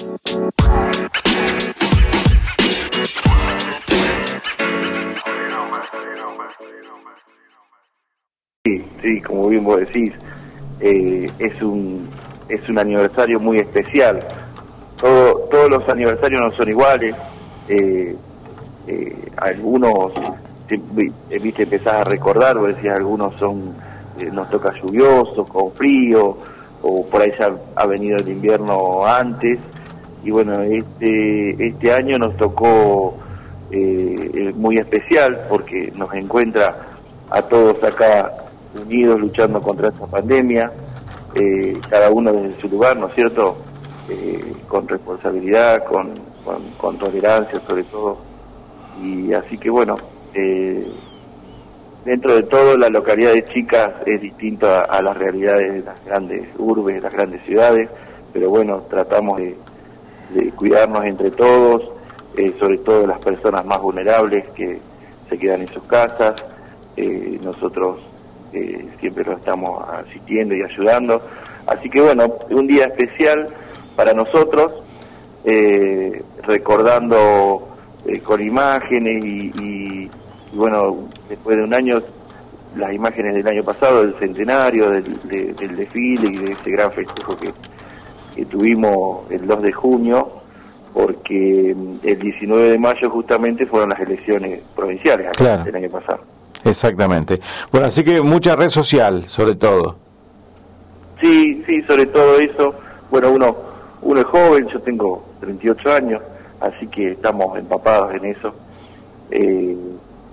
Sí, sí, como bien vos decís, eh, es un es un aniversario muy especial. Todo, todos los aniversarios no son iguales. Eh, eh, algunos, viste, empezás a recordar, vos decías, algunos son, nos toca lluvioso, con frío, o por ahí ya ha venido el invierno antes. Y bueno, este, este año nos tocó muy especial porque nos encuentra a todos acá unidos luchando contra esta pandemia, eh, cada uno desde su lugar, ¿no es cierto? Eh, con responsabilidad, con, con, tolerancia sobre todo. Y así que bueno, eh, dentro de todo la localidad de Chicas es distinta a, las realidades de las grandes urbes, de las grandes ciudades, pero bueno, tratamos de, cuidarnos entre todos, sobre todo las personas más vulnerables que se quedan en sus casas. nosotros siempre lo estamos asistiendo y ayudando. Así que bueno, un día especial para nosotros, eh, recordando eh, con imágenes y, bueno, después de un año, las imágenes del año pasado, del centenario, del, desfile y de ese gran festejo que, tuvimos el 2 de junio, porque mm, el 19 de mayo justamente fueron las elecciones provinciales acá, el año pasado. Exactamente. Bueno, así que mucha red social, sobre todo. Sí, sí, sobre todo eso. Bueno, uno, uno es joven, yo tengo 38 años, así que estamos empapados en eso. Eh,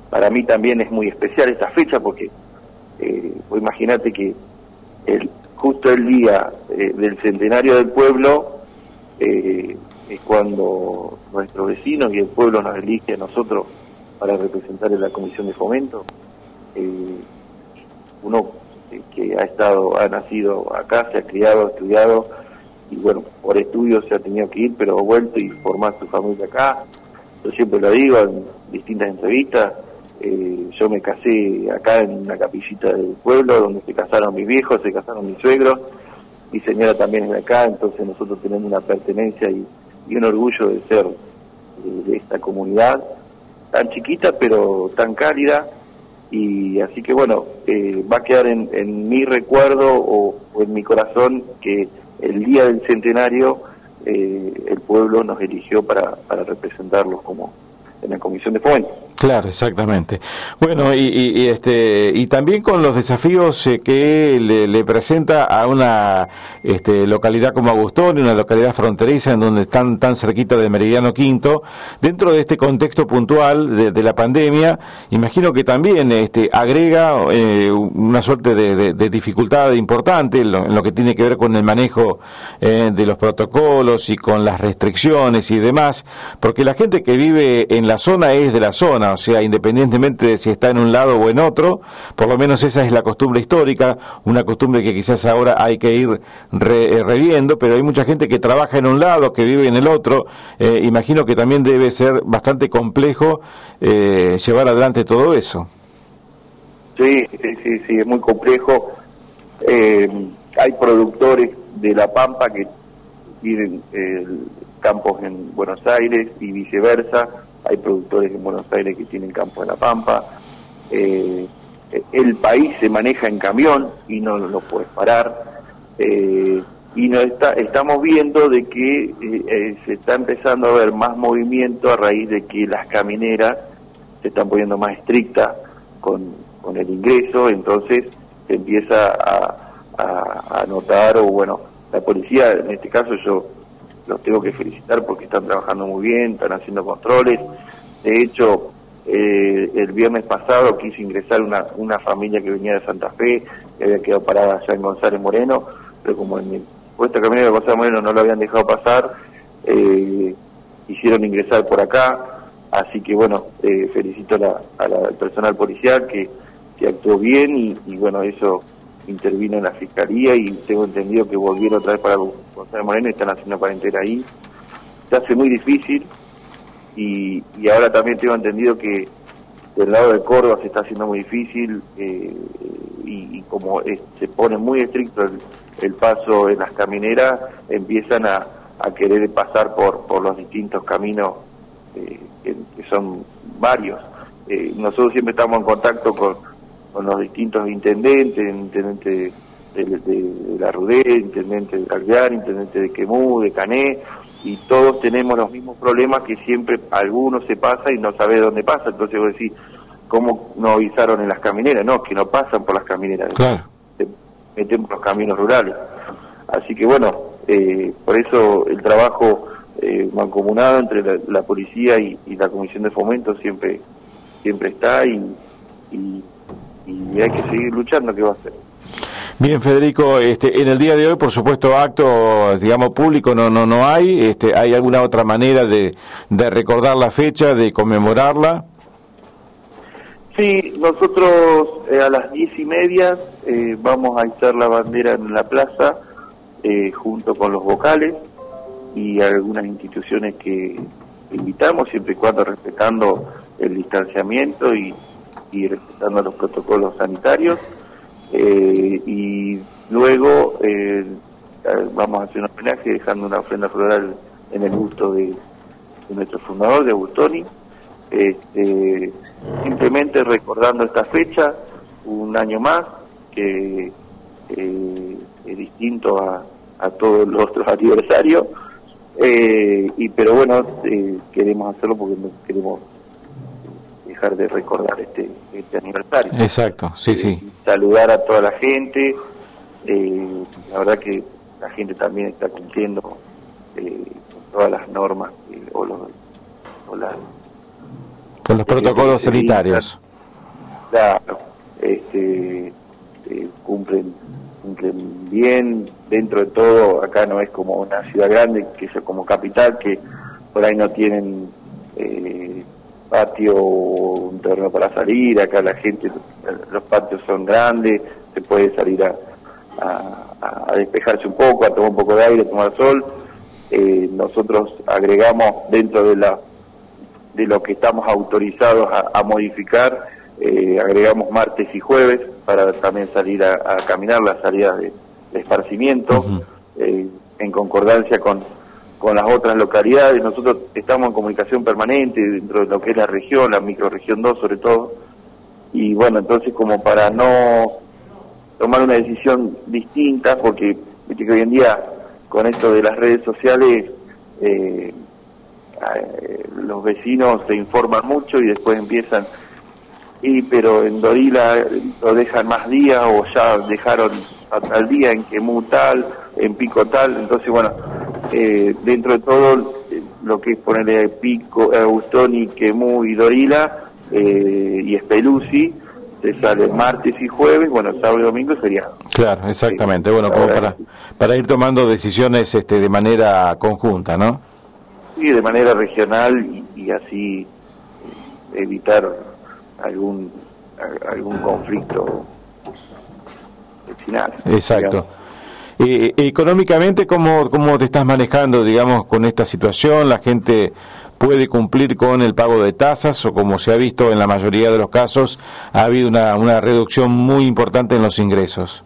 para mí también es muy especial esta fecha porque, eh, imagínate que el, justo el día eh, del centenario del pueblo eh, es cuando nuestros vecinos y el pueblo nos elige a nosotros para representar en la comisión de fomento. Eh, uno que ha estado, ha nacido acá, se ha criado, ha estudiado y bueno, por estudios se ha tenido que ir, pero ha vuelto y formar su familia acá. Yo siempre lo digo en distintas entrevistas, eh, yo me casé acá en una capillita del pueblo donde se casaron mis viejos, se casaron mis suegros, mi señora también es de acá, entonces nosotros tenemos una pertenencia y, un orgullo de ser de esta comunidad tan chiquita pero tan cálida y así que bueno, eh, va a quedar en, mi recuerdo o, en mi corazón que el día del centenario eh, el pueblo nos eligió para, representarlos como en la comisión de fomento. Claro, exactamente. Bueno, y, este, y también con los desafíos eh, que le, presenta a una este, localidad como Agustón, una localidad fronteriza en donde están tan cerquita del Meridiano Quinto, dentro de este contexto puntual de, la pandemia, imagino que también este, agrega eh, una suerte de, dificultad importante en lo, que tiene que ver con el manejo eh, de los protocolos y con las restricciones y demás, porque la gente que vive en la zona es de la zona o sea, independientemente de si está en un lado o en otro, por lo menos esa es la costumbre histórica, una costumbre que quizás ahora hay que ir eh, reviendo, pero hay mucha gente que trabaja en un lado, que vive en el otro, eh, imagino que también debe ser bastante complejo eh, llevar adelante todo eso. Sí, sí, sí, es muy complejo. hay productores de La Pampa que tienen campos en Buenos Aires y viceversa hay productores en Buenos Aires que tienen campo en La Pampa. Eh, el país se maneja en camión y no lo puedes parar. Eh, y no está, estamos viendo de que eh, se está empezando a ver más movimiento a raíz de que las camineras se están poniendo más estrictas con, con el ingreso, entonces se empieza a, a, a notar, o bueno, la policía, en este caso yo los tengo que felicitar porque están trabajando muy bien, están haciendo controles. De hecho, eh, el viernes pasado quise ingresar una, una familia que venía de Santa Fe, que había quedado parada allá en González Moreno, pero como en mi puesto camino de González Moreno no lo habían dejado pasar, eh, hicieron ingresar por acá. Así que bueno, eh, felicito al personal policial que, que actuó bien y, y bueno, eso intervino en la fiscalía y tengo entendido que volvieron otra vez para González Moreno y están haciendo cuarentena ahí. Se hace muy difícil y, y ahora también tengo entendido que del lado de Córdoba se está haciendo muy difícil eh, y, como se pone muy estricto el, paso en las camineras, empiezan a, querer pasar por, por los distintos caminos eh, que, son varios. Eh, nosotros siempre estamos en contacto con, con los distintos intendentes, intendente de, de, la Rudé, intendente de Alvear, intendente de Quemú, de Cané, y todos tenemos los mismos problemas que siempre algunos se pasa y no sabe dónde pasa. Entonces vos decís, ¿cómo no avisaron en las camineras? No, que no pasan por las camineras. Claro. metemos los caminos rurales. Así que bueno, eh, por eso el trabajo eh, mancomunado entre la, policía y, la comisión de fomento siempre siempre está y, y, hay que seguir luchando que va a ser. Bien, Federico, este, en el día de hoy, por supuesto, acto, digamos, público no no no hay. Este, ¿Hay alguna otra manera de, de recordar la fecha, de conmemorarla? Sí, nosotros eh, a las diez y media eh, vamos a izar la bandera en la plaza eh, junto con los vocales y algunas instituciones que invitamos, siempre y cuando respetando el distanciamiento y, respetando los protocolos sanitarios. Eh, y luego eh, vamos a hacer un homenaje dejando una ofrenda floral en el gusto de, nuestro fundador, de Agustoni. Este, simplemente recordando esta fecha, un año más, que es distinto a, a todos los otros aniversarios, eh, y pero bueno, eh, queremos hacerlo porque queremos dejar de recordar este, este aniversario. Exacto, sí, sí. Eh, saludar a toda la gente, la verdad que la gente también está cumpliendo con todas las normas o los... con los protocolos sanitarios. Claro, este, cumplen cumplen bien, dentro de todo, acá no es como una ciudad grande, que es como capital, que por ahí no tienen eh, patio o un terreno para salir, acá la gente, los patios son grandes, se puede salir a, a, despejarse un poco, a tomar un poco de aire, a tomar sol. Eh, nosotros agregamos dentro de la de lo que estamos autorizados a, modificar, eh, agregamos martes y jueves para también salir a, caminar las salidas de, esparcimiento, eh, en concordancia con, con las otras localidades. Nosotros estamos en comunicación permanente dentro de lo que es la región, la microregión 2 sobre todo, y bueno, entonces como para no tomar una decisión distinta, porque que hoy en día con esto de las redes sociales eh, eh, los vecinos se informan mucho y después empiezan y pero en Dorila lo dejan más días o ya dejaron al día en Quemú tal, en Pico tal, entonces bueno, eh, dentro de todo lo que es ponerle Pico, Agustoni, Quemú y Dorila eh, y Espeluzzi, se sale martes y jueves, bueno, sábado y domingo sería. Claro, exactamente, bueno, como para, para ir tomando decisiones este, de manera conjunta, ¿no? Sí, de manera regional y así evitar algún algún conflicto final. Exacto. Eh, económicamente, ¿cómo, ¿cómo te estás manejando, digamos, con esta situación? ¿La gente puede cumplir con el pago de tasas o como se ha visto en la mayoría de los casos, ha habido una, una reducción muy importante en los ingresos?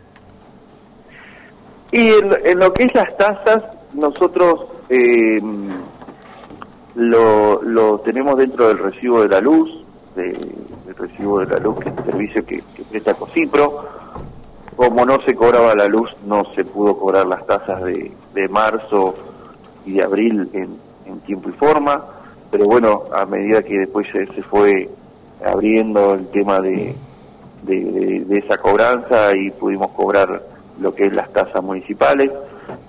Y en, lo que es las tasas, nosotros eh, lo, lo tenemos dentro del recibo de la luz, de, recibo de la luz, que es el servicio que, presta Cosipro. Como no se cobraba la luz, no se pudo cobrar las tasas de, de marzo y de abril en, tiempo y forma, pero bueno, a medida que después se, fue abriendo el tema de, de, esa cobranza y pudimos cobrar lo que es las tasas municipales.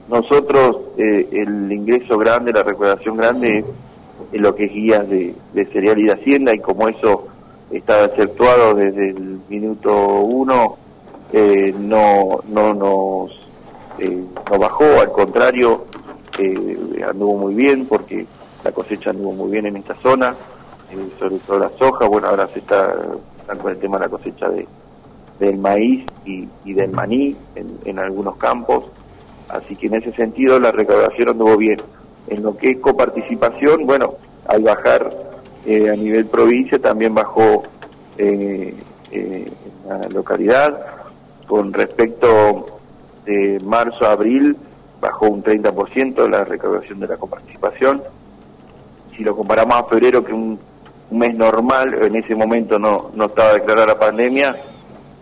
Nosotros, eh, el ingreso grande, la recaudación grande en lo que es guías de, cereal y de hacienda y como eso estaba efectuado desde el minuto uno, eh, no, no nos eh, no bajó, al contrario, eh, anduvo muy bien porque la cosecha anduvo muy bien en esta zona, sobre todo la soja, bueno, ahora se está, con el tema de la cosecha de, del maíz y, del maní en, en algunos campos, así que en ese sentido la recaudación anduvo bien. En lo que es coparticipación, bueno, al bajar a nivel provincia también bajó en la localidad. Con respecto de marzo a abril, bajó un 30% la recaudación de la coparticipación. Si lo comparamos a febrero, que un, un mes normal, en ese momento no, no estaba declarada la pandemia,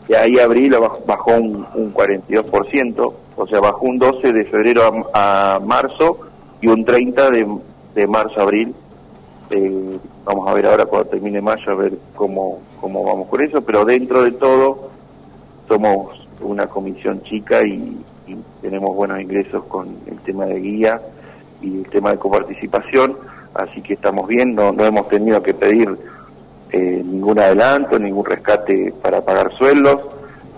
y ahí abril bajó un, un 42%, o sea, bajó un 12 de febrero a, marzo y un 30 de, de marzo a abril. Eh, vamos a ver ahora cuando termine mayo a ver cómo, cómo vamos con eso, pero dentro de todo somos una comisión chica y, tenemos buenos ingresos con el tema de guía y el tema de coparticipación, así que estamos bien, no, no hemos tenido que pedir eh, ningún adelanto, ningún rescate para pagar sueldos,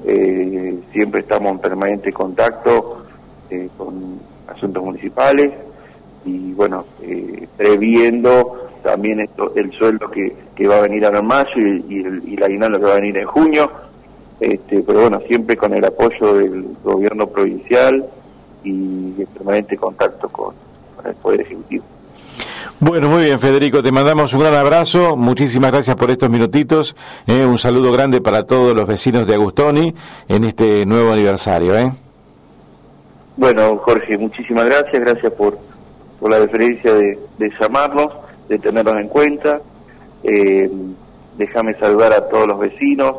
eh, siempre estamos en permanente contacto eh, con asuntos municipales y bueno, previendo también esto, el sueldo que, que va a venir ahora en mayo y, el, la aguinaldo que va a venir en junio, este, pero bueno, siempre con el apoyo del gobierno provincial y en permanente contacto con el Poder Ejecutivo. Bueno, muy bien, Federico, te mandamos un gran abrazo, muchísimas gracias por estos minutitos, eh, un saludo grande para todos los vecinos de Agustoni en este nuevo aniversario. ¿eh? Bueno, Jorge, muchísimas gracias, gracias por, por la deferencia de, llamarnos, de tenernos en cuenta. Eh, déjame saludar a todos los vecinos,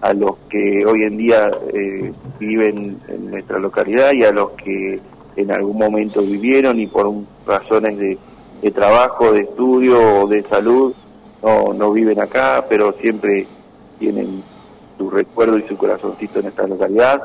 a los que hoy en día eh, viven en nuestra localidad y a los que en algún momento vivieron y por razones de trabajo, de estudio o de salud no, no viven acá, pero siempre tienen su recuerdo y su corazoncito en esta localidad.